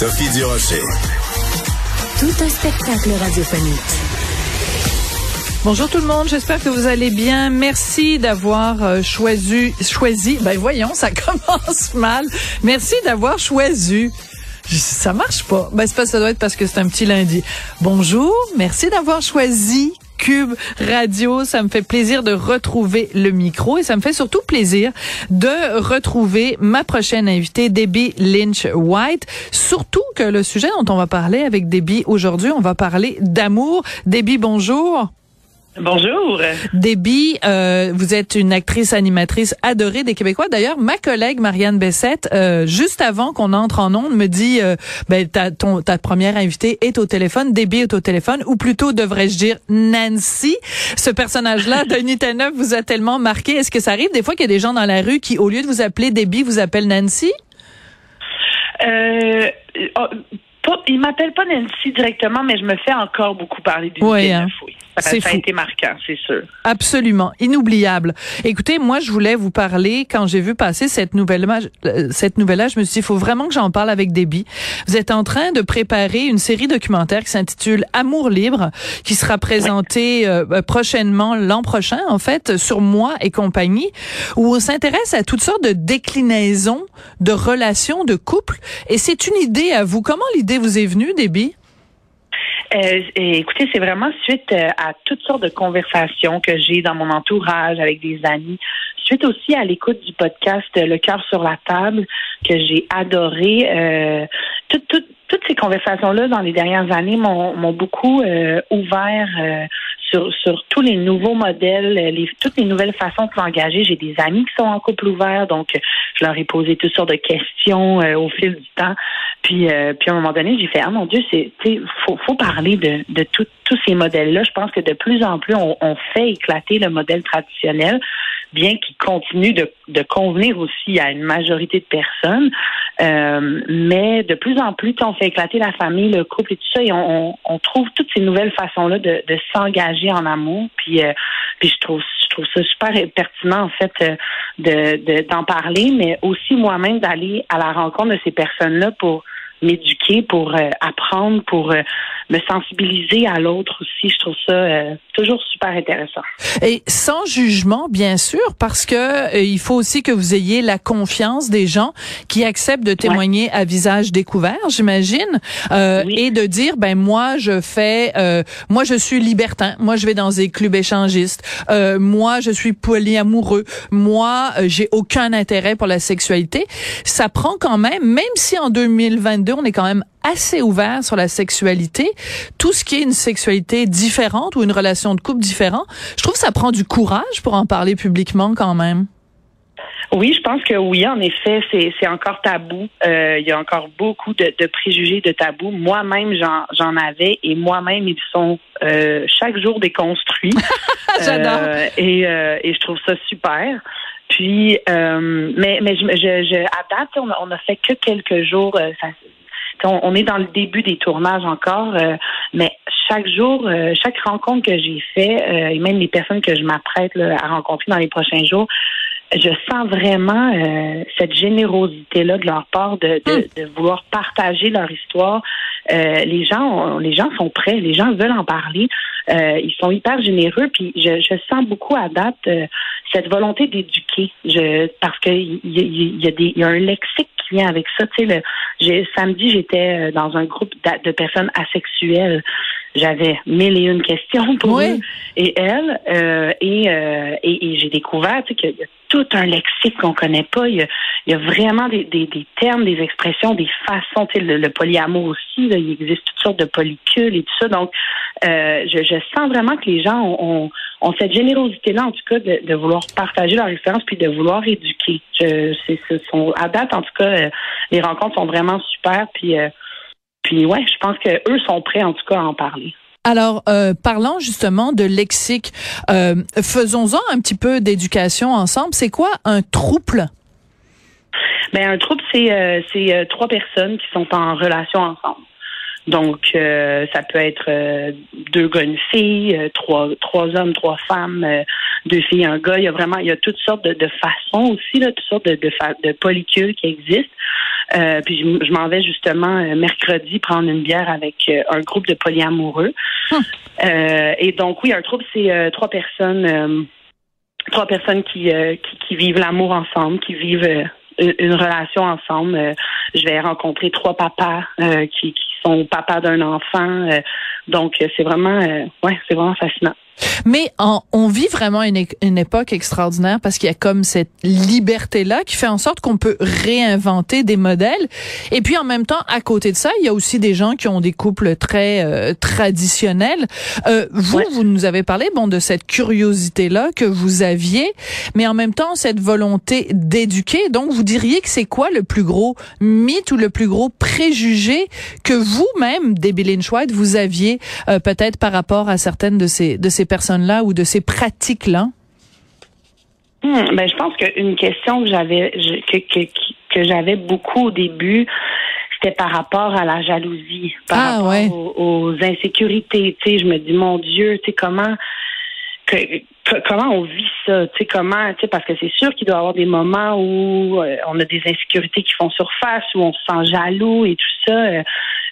Sophie Durocher. Tout un spectacle radiophonique. Bonjour tout le monde, j'espère que vous allez bien. Merci d'avoir euh, choisi, choisi, ben voyons, ça commence mal. Merci d'avoir choisi. Ça marche pas. Ben c'est pas ça doit être parce que c'est un petit lundi. Bonjour, merci d'avoir choisi Cube Radio. Ça me fait plaisir de retrouver le micro et ça me fait surtout plaisir de retrouver ma prochaine invitée, Debbie Lynch White. Surtout que le sujet dont on va parler avec Debbie aujourd'hui, on va parler d'amour. Debbie, bonjour. Bonjour. Déby, euh, vous êtes une actrice animatrice adorée des Québécois. D'ailleurs, ma collègue Marianne Bessette, euh, juste avant qu'on entre en onde, me dit, euh, ben ta, ton, ta première invitée est au téléphone, Déby est au téléphone, ou plutôt devrais-je dire Nancy. Ce personnage-là, Denis Taneuf, vous a tellement marqué. Est-ce que ça arrive des fois qu'il y a des gens dans la rue qui, au lieu de vous appeler Déby, vous appellent Nancy? Euh, oh, pas, il m'appelle pas Nancy directement, mais je me fais encore beaucoup parler du Oui, hein. oui. Ça, a été marquant, c'est sûr. Absolument, inoubliable. Écoutez, moi, je voulais vous parler quand j'ai vu passer cette nouvelle euh, cette nouvelle-là, je me suis dit, il faut vraiment que j'en parle avec Déby. Vous êtes en train de préparer une série documentaire qui s'intitule Amour libre, qui sera présentée euh, euh, prochainement l'an prochain, en fait, sur moi et compagnie, où on s'intéresse à toutes sortes de déclinaisons de relations de couple. Et c'est une idée à vous. Comment l'idée vous est venue, Déby? Euh, écoutez, c'est vraiment suite euh, à toutes sortes de conversations que j'ai dans mon entourage avec des amis, aussi à l'écoute du podcast euh, Le cœur sur la table que j'ai adoré. Euh, toutes- ces conversations-là dans les dernières années m'ont beaucoup euh, ouvert sur, tous les nouveaux modèles, les, toutes les nouvelles façons de s'engager. J'ai des amis qui sont en couple ouvert, donc je leur ai posé toutes sortes de questions au fil du temps. Puis, puis à un moment donné, j'ai fait ah mon Dieu, c'est faut, parler de, tout- tous ces modèles-là. Je pense que de plus en plus, on fait éclater le modèle traditionnel, bien qu'il continue de, de convenir aussi à une majorité de personnes. Euh, mais de plus en plus, on fait éclater la famille, le couple et tout ça, et on, on, trouve toutes ces nouvelles façons-là de, de s'engager en amour. Puis, euh, puis je trouve je trouve ça super pertinent en fait euh, de de- d'en parler, mais aussi moi-même d'aller à la rencontre de ces personnes-là pour m'éduquer, pour euh, apprendre, pour euh, me sensibiliser à l'autre aussi. Je trouve ça euh, toujours super intéressant. Et sans jugement, bien sûr, parce que euh, il faut aussi que vous ayez la confiance des gens qui acceptent de témoigner à visage découvert, j'imagine, euh, Oui. et de dire ben moi je fais, euh, moi je suis libertin, moi je vais dans des clubs échangistes, euh, moi je suis polyamoureux, moi j'ai aucun intérêt pour la sexualité. Ça prend quand même, même si en 2022 on est quand même assez ouvert sur la sexualité, tout ce qui est une sexualité différente ou une relation de couple différente, je trouve que ça prend du courage pour en parler publiquement quand même. Oui, je pense que oui, en effet, c'est c'est encore tabou. Euh, il y a encore beaucoup de, de préjugés, de tabous. Moi-même, j'en j'en avais et moi-même, ils sont euh, chaque jour déconstruits. J'adore. Euh, et, euh, et je trouve ça super. Puis, euh, mais mais je, je, je à date, on a, on a fait que quelques jours. euh, ça- on, on est dans le début des tournages encore, euh, mais chaque jour, euh, chaque rencontre que j'ai fait, euh, et même les personnes que je m'apprête à rencontrer dans les prochains jours, je sens vraiment euh, cette générosité-là de leur part de, de, de vouloir partager leur histoire. Euh, les gens, ont- les gens sont prêts, les gens veulent en parler. Euh, ils sont hyper généreux, puis je, je sens beaucoup à date cette volonté d'éduquer. Je parce que il y, a- il y a des, il y a un lexique avec ça. Tu sais, le, samedi j'étais euh, dans un groupe de personnes asexuelles j'avais mille et une questions pour eux et elle. Euh, et, euh, et, j'ai découvert qu'il y a tout un lexique qu'on connaît pas. Il y a, vraiment des, des, termes, des expressions, des façons. Le, le polyamour aussi, là, il existe toutes sortes de polycules et tout ça. Donc, euh, je, je, sens vraiment que les gens ont, ont, cette générosité-là, en tout cas, de, de, vouloir partager leur expérience puis de vouloir éduquer. Je, ce sont, à date, en tout cas, les rencontres sont vraiment super. Puis puis ouais, je pense que eux sont prêts en tout cas à en parler. Alors, euh, parlant justement de lexique, euh, faisons-en un petit peu d'éducation ensemble. C'est quoi un trouble? Ben un trouble, c'est euh, trois personnes qui sont en relation ensemble. Donc, ça peut être deux gars, une fille, trois, trois hommes, trois femmes, deux filles, un gars. Il y a vraiment, il y a toutes sortes de, de façons aussi, là, toutes sortes de, de, de polycules qui existent. Puis je, m'en vais justement mercredi prendre une bière avec un groupe de polyamoureux. Hum. et donc, oui, un groupe, c'est trois personnes, trois personnes qui, qui, qui vivent l'amour ensemble, qui vivent une relation ensemble. je vais rencontrer trois papas qui, qui son papa d'un enfant. Euh, donc, c'est vraiment, euh, ouais, c'est vraiment fascinant. Mais on vit vraiment une, une époque extraordinaire parce qu'il y a comme cette liberté-là qui fait en sorte qu'on peut réinventer des modèles. Et puis en même temps, à côté de ça, il y a aussi des gens qui ont des couples très euh, traditionnels. Euh, vous, vous nous avez parlé bon de cette curiosité-là que vous aviez, mais en même temps cette volonté d'éduquer. Donc vous diriez que c'est quoi le plus gros mythe ou le plus gros préjugé que vous-même, Debbie Lynch White, vous aviez euh, peut-être par rapport à certaines de ces de ces personnes-là ou de ces pratiques-là? Hmm, ben, je pense qu'une question que j'avais que, que, j'avais beaucoup au début, c'était par rapport à la jalousie, par ah, rapport aux, insécurités. Tu sais, je me dis, mon Dieu, tu sais, comment comment on vit ça, tu sais comment, tu sais parce que c'est sûr qu'il doit y avoir des moments où euh, on a des insécurités qui font surface, où on se sent jaloux et tout ça. Euh,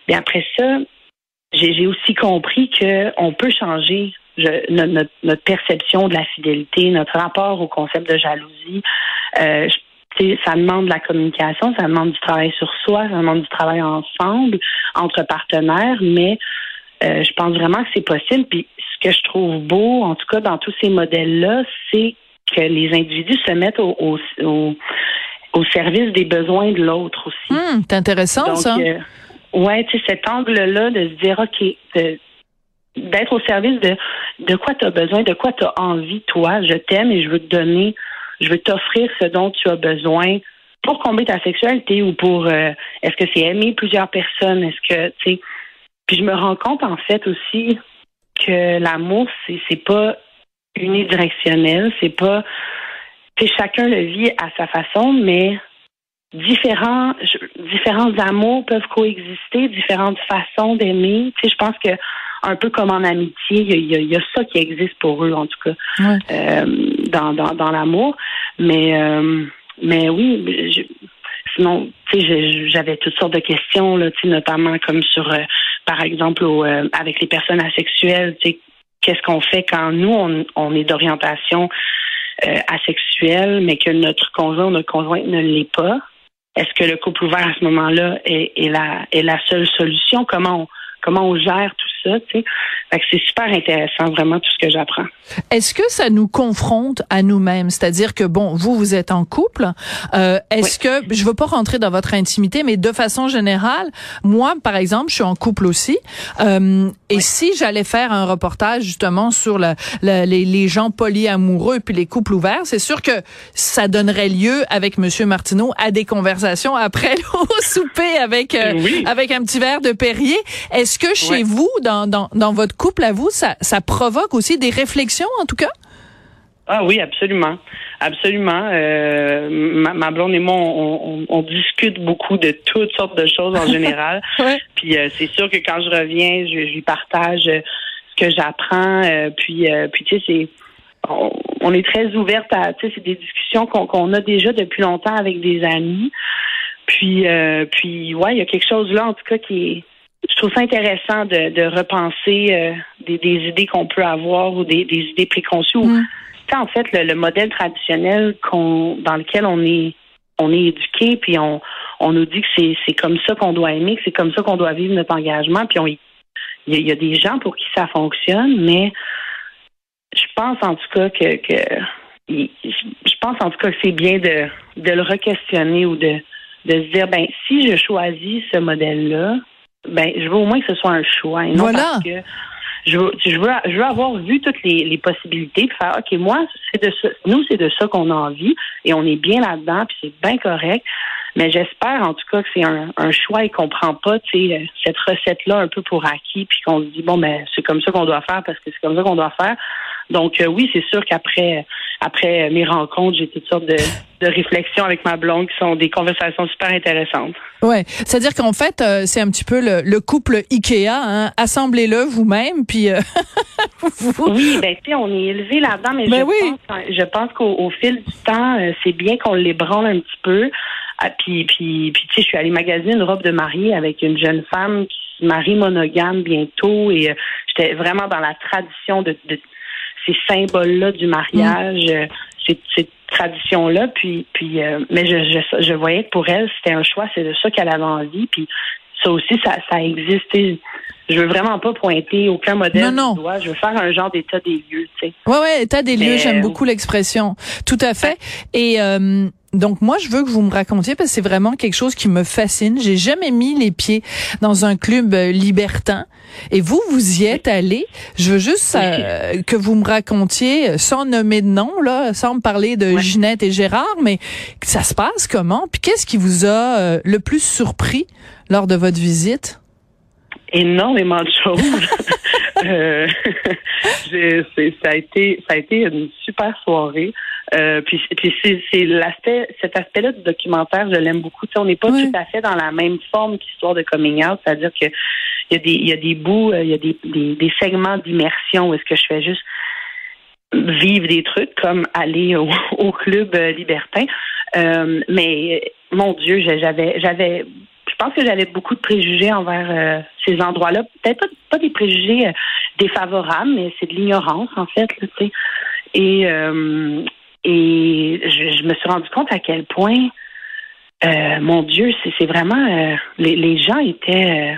mais après ça, j'ai aussi compris que on peut changer notre, perception de la fidélité, notre rapport au concept de jalousie. Euh, ça demande de la communication, ça demande du travail sur soi, ça demande du travail ensemble, entre partenaires, mais euh, je pense vraiment que c'est possible. Puis ce que je trouve beau, en tout cas dans tous ces modèles-là, c'est que les individus se mettent au, au, au, service des besoins de l'autre aussi. Hum, c'est intéressant ça. Euh, ouais, tu sais, cet angle-là de se dire, OK, d'être au service de de quoi tu as besoin, de quoi tu as envie, toi. Je t'aime et je veux te donner, je veux t'offrir ce dont tu as besoin pour combler ta sexualité ou pour euh, est-ce que c'est aimer plusieurs personnes, est-ce que tu sais. Puis je me rends compte en fait aussi que l'amour c'est c'est pas unidirectionnel, c'est pas que chacun le vit à sa façon, mais différents différents amours peuvent coexister, différentes façons d'aimer. Tu sais, je pense que un peu comme en amitié, il y a, ça qui existe pour eux en tout cas euh, dans, dans, dans l'amour. Mais euh, mais oui, je, sinon, tu sais, j'avais toutes sortes de questions là, tu sais, notamment comme sur, euh, par exemple, avec les personnes asexuelles, tu sais, qu'est-ce qu'on fait quand nous on, on est d'orientation asexuelle, mais que notre conjoint ou notre conjointe ne l'est pas. Est-ce que le couple ouvert à ce moment-là est, est, la, est la seule solution? Comment on, comment on gère tout ça, tu sais. c'est super intéressant, vraiment, tout ce que j'apprends. Est-ce que ça nous confronte à nous-mêmes? C'est-à-dire que, bon, vous, vous êtes en couple. Euh, est-ce que, je veux pas rentrer dans votre intimité, mais de façon générale, moi, par exemple, je suis en couple aussi. Euh, et si j'allais faire un reportage, justement, sur la, les, les, gens polyamoureux puis les couples ouverts, c'est sûr que ça donnerait lieu, avec Monsieur Martineau, à des conversations après au souper avec, euh, avec un petit verre de Perrier. Est-ce que chez vous, dans, dans, dans, votre couple à vous, ça, ça provoque aussi des réflexions, en tout cas? Ah oui, absolument. Absolument. Euh, ma, blonde et moi, on, on, discute beaucoup de toutes sortes de choses en général. Puis euh, c'est sûr que quand je reviens, je, lui partage ce que j'apprends. Euh, puis, puis tu sais, c'est on, est très ouverte à, tu sais, c'est des discussions qu'on a déjà depuis longtemps avec des amis. Puis, puis ouais, il y a quelque chose là, en tout cas, qui est je trouve ça intéressant de, de repenser euh, des, des, idées qu'on peut avoir ou des, des idées préconçues. Mm. En fait, le, modèle traditionnel qu'on dans lequel on est on est éduqué, puis on, on nous dit que c'est, c'est comme ça qu'on doit aimer, que c'est comme ça qu'on doit vivre notre engagement, puis on y, il y, a des gens pour qui ça fonctionne, mais je pense en tout cas que, que je pense en tout cas que c'est bien de, de le re-questionner ou de, de se dire ben si je choisis ce modèle-là, ben je veux au moins que ce soit un choix et non voilà. parce que je veux, je veux, je veux avoir vu toutes les, les possibilités de faire OK, moi, c'est de ça, nous, c'est de ça qu'on a envie et on est bien là-dedans, puis c'est bien correct. Mais j'espère en tout cas que c'est un, un, choix et qu'on prend pas cette recette-là un peu pour acquis, puis qu'on se dit bon ben c'est comme ça qu'on doit faire parce que c'est comme ça qu'on doit faire. Donc euh, oui, c'est sûr qu'après après mes rencontres, j'ai toutes sortes de, de, réflexions avec ma blonde qui sont des conversations super intéressantes. Ouais, c'est-à-dire qu'en fait, euh, c'est un petit peu le, le couple Ikea. Hein? Assemblez-le vous-même, puis. Euh, Oui, ben tu sais, on est élevé là-dedans, mais ben je, oui. pense, je pense qu'au fil du temps, c'est bien qu'on l'ébranle un petit peu. Ah, puis, puis, puis tu sais, je suis allée magasiner une robe de mariée avec une jeune femme qui se marie monogame bientôt et j'étais vraiment dans la tradition de, de ces symboles-là du mariage, mm. ces, ces traditions-là. Puis, puis, euh, mais je, je, je, voyais que pour elle, c'était un choix, c'est de ça qu'elle avait envie. Puis ça aussi, ça, ça a existé. Je veux vraiment pas pointer aucun modèle non, non. du doigt. Je veux faire un genre d'état des lieux, tu sais. Ouais, ouais, état des lieux. J'aime beaucoup l'expression. Tout à fait. Et euh, donc moi, je veux que vous me racontiez parce que c'est vraiment quelque chose qui me fascine. J'ai jamais mis les pieds dans un club euh, libertin. Et vous, vous y êtes allé. Je veux juste euh, que vous me racontiez, sans nommer de nom, là, sans me parler de Ouais. Ginette et Gérard, mais ça se passe comment? Puis qu'est-ce qui vous a euh, le plus surpris lors de votre visite? énormément de choses. euh, ça a été ça a été une super soirée. Euh, puis puis c'est, l'aspect cet aspect-là du documentaire, je l'aime beaucoup. Tu sais, on n'est pas tout à fait dans la même forme qu'histoire de coming out, c'est-à-dire que il y a des il y a des bouts, euh, il y a des, des, des segments d'immersion où est-ce que je fais juste vivre des trucs comme aller au, au club euh, libertin. Euh, mais mon Dieu, j'avais j'avais je pense que j'avais beaucoup de préjugés envers euh, ces endroits-là. Peut-être pas, pas des préjugés défavorables, mais c'est de l'ignorance, en fait. Là, tu sais. et euh, et je, je me suis rendu compte à quel point, euh, mon Dieu, c'est vraiment... euh, les, les gens étaient... euh,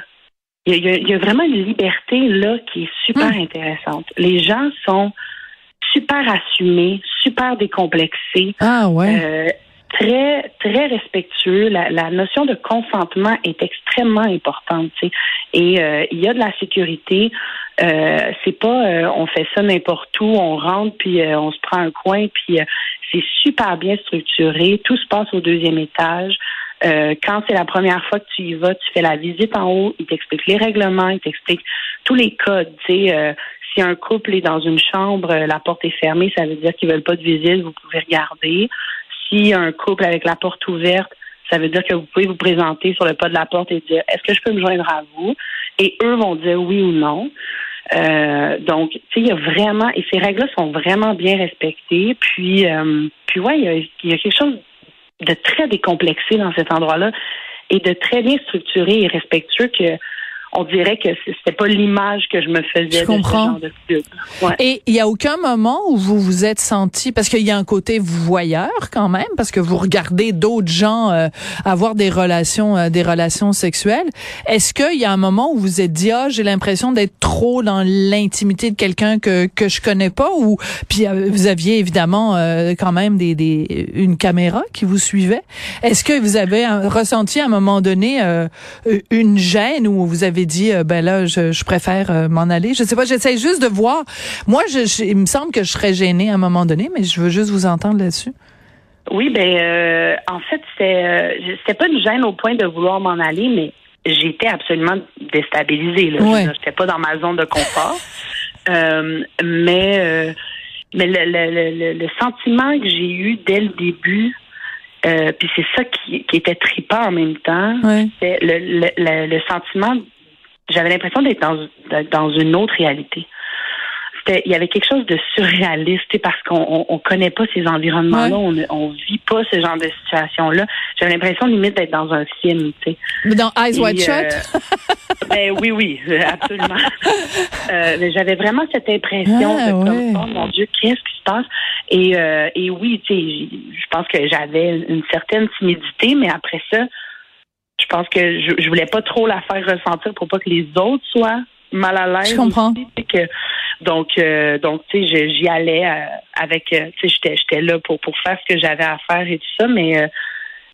il y, a, il y a vraiment une liberté là qui est super Hmm. intéressante. Les gens sont super assumés, super décomplexés. Ah ouais. Très très respectueux. La, la notion de consentement est extrêmement importante. tu sais. Et euh, il y a de la sécurité. Euh, c'est pas euh, on fait ça n'importe où, on rentre puis euh, on se prend un coin puis euh, c'est super bien structuré. Tout se passe au deuxième étage. Euh, quand c'est la première fois que tu y vas, tu fais la visite en haut, il t'explique les règlements, il t'explique tous les codes. Sais, si un couple est dans une chambre, la porte est fermée, ça veut dire qu'ils veulent pas de visite, vous pouvez regarder. Si un couple avec la porte ouverte, ça veut dire que vous pouvez vous présenter sur le pas de la porte et dire est-ce que je peux me joindre à vous? Et eux vont dire oui ou non. Euh, donc, tu sais, il y a vraiment et ces règles-là sont vraiment bien respectées. Puis, euh, puis ouais, il y, y a quelque chose de très décomplexé dans cet endroit-là et de très bien structuré et respectueux que on dirait que c'était pas l'image que je me faisais Je de comprends. ce genre de. Ouais. Et il y a aucun moment où vous vous êtes senti, parce qu'il y a un côté voyeur quand même, parce que vous regardez d'autres gens euh, avoir des relations, euh, des relations sexuelles. Est-ce qu'il y a un moment où vous vous êtes dit, ah, j'ai l'impression d'être trop dans l'intimité de quelqu'un que que je connais pas, ou puis euh, vous aviez évidemment euh, quand même des, des une caméra qui vous suivait. Est-ce que vous avez euh, ressenti à un moment donné euh, une gêne où vous avez dit, euh, ben là, je, je préfère euh, m'en aller. Je sais pas, j'essaie juste de voir. Moi, je, je- il me semble que je serais gênée à un moment donné, mais je veux juste vous entendre là-dessus. Oui, ben euh, en fait, c'était euh, pas une gêne au point de vouloir m'en aller, mais j'étais absolument déstabilisée. Là. Ouais. J'étais pas dans ma zone de confort. Mais mais le, le, le, le- le sentiment que j'ai eu dès le début, euh, puis c'est ça qui, qui était trippant en même temps, le, le, le sentiment, j'avais l'impression d'être dans, dans une autre réalité. C'était, il y avait quelque chose de surréaliste, parce qu'on on, on connaît pas ces environnements-là, on, ne- on vit pas ce genre de situation-là. J'avais l'impression limite d'être dans un film, tu sais. Mais dans Eyes Wide euh, Shut? ben oui, oui, absolument. Euh, mais j'avais vraiment cette impression Ah, de comme, oh mon Dieu, qu'est-ce qui se passe? Et, euh, et oui, tu sais, je pense que j'avais une certaine timidité, mais après ça, je pense que je, je voulais pas trop la faire ressentir pour pas que les autres soient mal à l'aise. Je comprends. que, donc, euh, donc, tu sais, j'y allais euh, avec, tu sais, j'étais, j'étais là pour pour faire ce que j'avais à faire et tout ça, mais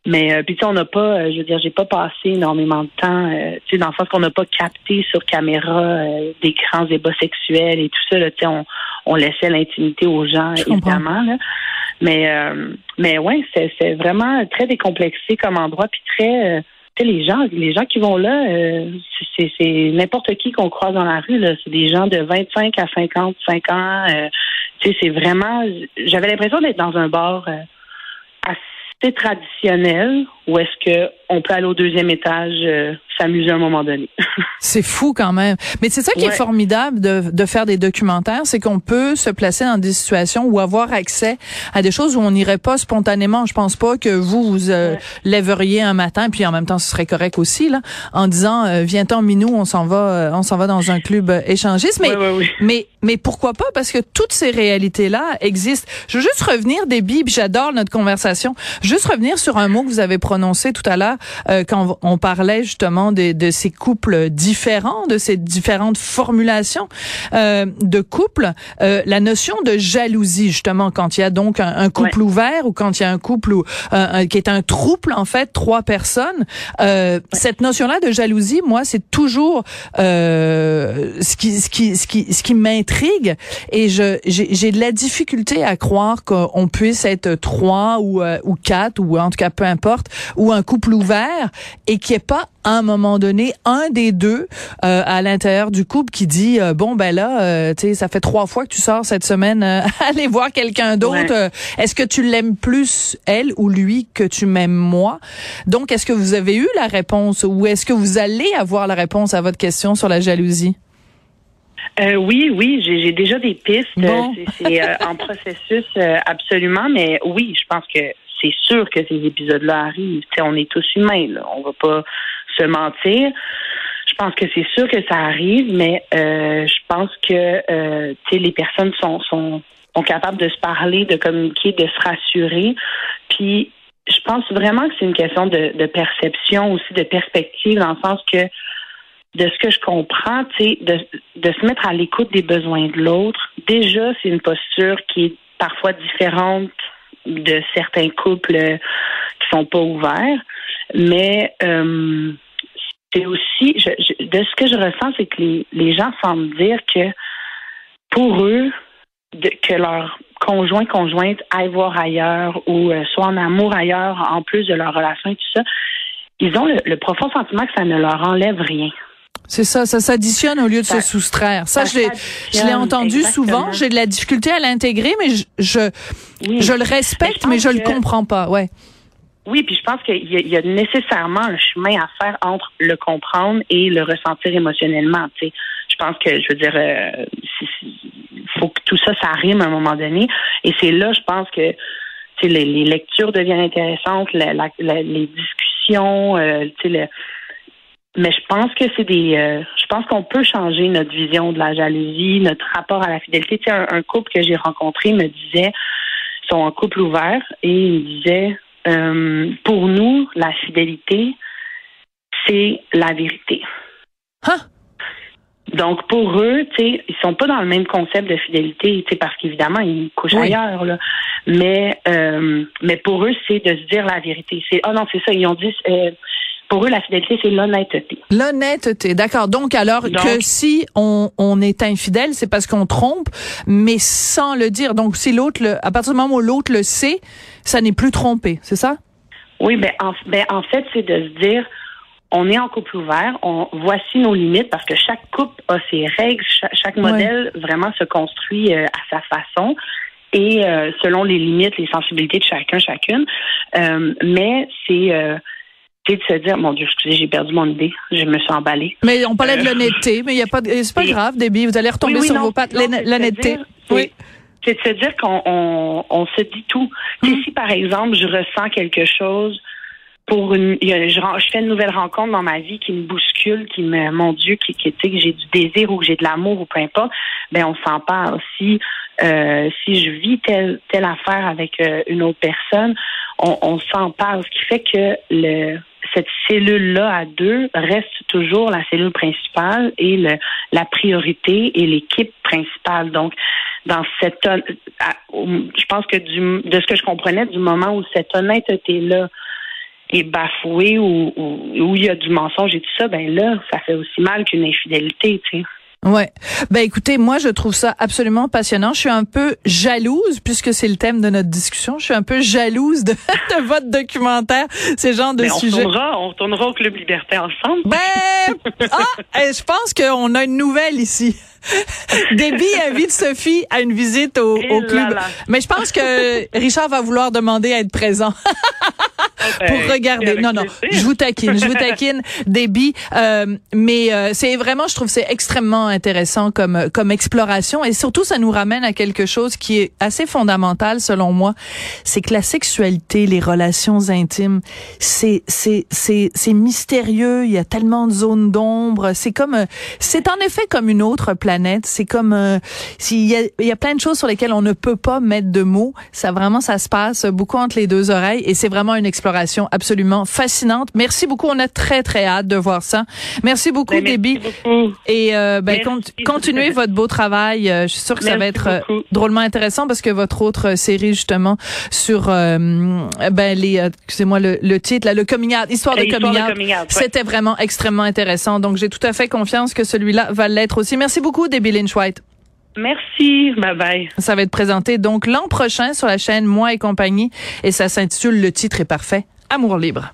mais euh, puis on n'a pas, euh, je veux dire, j'ai pas passé énormément de temps, euh, tu sais, dans le sens qu'on n'a pas capté sur caméra euh, des grands débats sexuels et tout ça. tu sais, on, on laissait l'intimité aux gens, évidemment. Là. Mais mais ouais, c'est, c'est vraiment très décomplexé comme endroit, puis très tu sais, les gens, les gens qui vont là, c'est, c'est n'importe qui qu'on croise dans la rue. Là. C'est des gens de 25 à 55 ans. tu sais, c'est vraiment. J'avais l'impression d'être dans un bar assez c'est traditionnel ou est-ce que on peut aller au deuxième étage euh, s'amuser à un moment donné? c'est fou quand même. Mais c'est ça qui est formidable de, de faire des documentaires, c'est qu'on peut se placer dans des situations ou avoir accès à des choses où on n'irait pas spontanément. Je pense pas que vous vous euh, lèveriez un matin, puis en même temps ce serait correct aussi là, en disant euh, viens-t'en minou, on s'en va, euh, on s'en va dans un club échangiste. Mais mais mais pourquoi pas? Parce que toutes ces réalités là existent. Je veux juste revenir des bibes. J'adore notre conversation. Juste revenir sur un mot que vous avez prononcé tout à l'heure quand on parlait justement de, ces couples différents, de ces différentes formulations euh, de couples, euh, la notion de jalousie justement quand il y a donc un, couple ouvert ou quand il y a un couple euh, qui est un trouble en fait, trois personnes, cette notion-là de jalousie, moi, c'est toujours ce qui ce qui ce qui ce qui m'intrigue et je j'ai de la difficulté à croire qu'on puisse être trois ou ou quatre ou en tout cas peu importe ou un couple ouvert et qui est pas un moment donné un des deux euh, à l'intérieur du couple qui dit euh, bon ben là euh, tu sais ça fait trois fois que tu sors cette semaine aller voir quelqu'un d'autre est-ce que tu l'aimes plus elle ou lui que tu m'aimes moi? Donc est-ce que vous avez eu la réponse ou est-ce que vous allez avoir la réponse à votre question sur la jalousie? Oui, oui, j'ai déjà des pistes. C'est en processus absolument, mais oui, je pense que c'est sûr que ces épisodes-là arrivent. on est tous humains, là. on va pas se mentir. Je pense que c'est sûr que ça arrive, mais euh, je pense que euh, les personnes sont, sont, sont capables de se parler, de communiquer, de se rassurer. Puis je pense vraiment que c'est une question de, de, perception aussi, de perspective, dans le sens que de ce que je comprends, de, de se mettre à l'écoute des besoins de l'autre. Déjà, c'est une posture qui est parfois différente de certains couples qui sont pas ouverts. Mais euh, c'est aussi, de ce que je ressens, c'est que les, gens semblent dire que pour eux, que leur conjoint, conjointe aille voir ailleurs ou euh, soit en amour ailleurs en plus de leur relation et tout ça, ils ont le, profond sentiment que ça ne leur enlève rien. C'est ça, ça s'additionne au lieu de se soustraire. Ça, je l'ai entendu souvent. J'ai de la difficulté à l'intégrer, mais je, je, je le respecte, mais je, mais je le comprends pas. Ouais. Oui, puis je pense qu'il y, a nécessairement un chemin à faire entre le comprendre et le ressentir émotionnellement. Tu sais. Je pense que, je veux dire, il euh, faut que tout ça, ça rime à un moment donné. Et c'est là, je pense que tu sais, les, lectures deviennent intéressantes, les discussions, euh, tu sais, mais je pense que c'est des. Euh, je pense qu'on peut changer notre vision de la jalousie, notre rapport à la fidélité. Tu sais, un, un couple que j'ai rencontré me disait, ils sont en couple ouvert et il me disait euh, pour nous, la fidélité, c'est la vérité. Hein? Donc pour eux, tu sais, ils sont pas dans le même concept de fidélité, tu sais, parce qu'évidemment ils couchent ailleurs là. Mais euh, mais pour eux, c'est de se dire la vérité. C'est oh non, c'est ça. Ils ont dit euh, pour eux, la fidélité, c'est l'honnêteté. L'honnêteté, d'accord. Donc, alors que si on, on est infidèle, c'est parce qu'on trompe, mais sans le dire. Donc, si l'autre, à partir du moment où l'autre le sait, ça n'est plus trompé, c'est ça? Oui, ben en, ben, en fait, c'est de se dire, on est en couple ouvert, on voici nos limites parce que chaque couple a ses règles, chaque, modèle vraiment se construit euh, à sa façon et euh, selon les limites, les sensibilités de chacun, chacune. Euh, mais c'est de se dire, mon Dieu, excusez, j'ai perdu mon idée, je me suis emballée. Mais on parlait de euh, l'honnêteté, mais il y a pas, c'est pas grave, Déby, vous allez retomber sur vos pattes, l'honnêteté. Oui. C'est de se dire qu'on on, se dit tout. Hum. Si par exemple je ressens quelque chose pour une, je, fais une nouvelle rencontre dans ma vie qui me bouscule, qui me, mon Dieu, qui, qui que j'ai du désir ou que j'ai de l'amour ou peu importe, ben on s'en parle. Si euh, si je vis telle telle affaire avec euh, une autre personne, on, on s'en parle, ce qui fait que le cette cellule-là à deux reste toujours la cellule principale et le, la priorité et l'équipe principale. Donc, dans cette, je pense que du, de ce que je comprenais, du moment où cette honnêteté-là est bafouée ou où, il y a du mensonge et tout ça, ben là, ça fait aussi mal qu'une infidélité, tu sais. Ouais. Ben écoutez, moi je trouve ça absolument passionnant. Je suis un peu jalouse puisque c'est le thème de notre discussion. Je suis un peu jalouse de, de votre documentaire, ces genres de Mais on sujets. Tournera, on tournera au club Liberté ensemble. Ben ah, eh, je pense qu'on a une nouvelle ici. Déby invite Sophie à une visite au, au club. Mais je pense que Richard va vouloir demander à être présent. Pour regarder. Non, non, je vous taquine, je vous taquine, Déby. Euh, mais euh, c'est vraiment, je trouve, c'est extrêmement intéressant comme comme exploration et surtout, ça nous ramène à quelque chose qui est assez fondamental selon moi. C'est que la sexualité, les relations intimes, c'est c'est c'est c'est mystérieux. Il y a tellement de zones d'ombre. C'est comme, c'est en effet comme une autre planète. C'est comme, euh, s'il y a, il y a plein de choses sur lesquelles on ne peut pas mettre de mots. Ça vraiment, ça se passe beaucoup entre les deux oreilles et c'est vraiment une exploration absolument fascinante. Merci beaucoup. On a très, très hâte de voir ça. Merci beaucoup, ben, Déby. Et euh, ben, continuez votre beau travail. Euh, je suis sûre que ça va être euh, drôlement intéressant parce que votre autre série, justement, sur ben, les, excusez-moi, le, titre, là, le coming out, histoire de coming out, c'était vraiment extrêmement intéressant. Donc, j'ai tout à fait confiance que celui-là va l'être aussi. Merci beaucoup, Debbie Lynch White. Merci. Bye bye. Ça va être présenté donc l'an prochain sur la chaîne Moi et compagnie et ça s'intitule Le titre est parfait. Amour libre.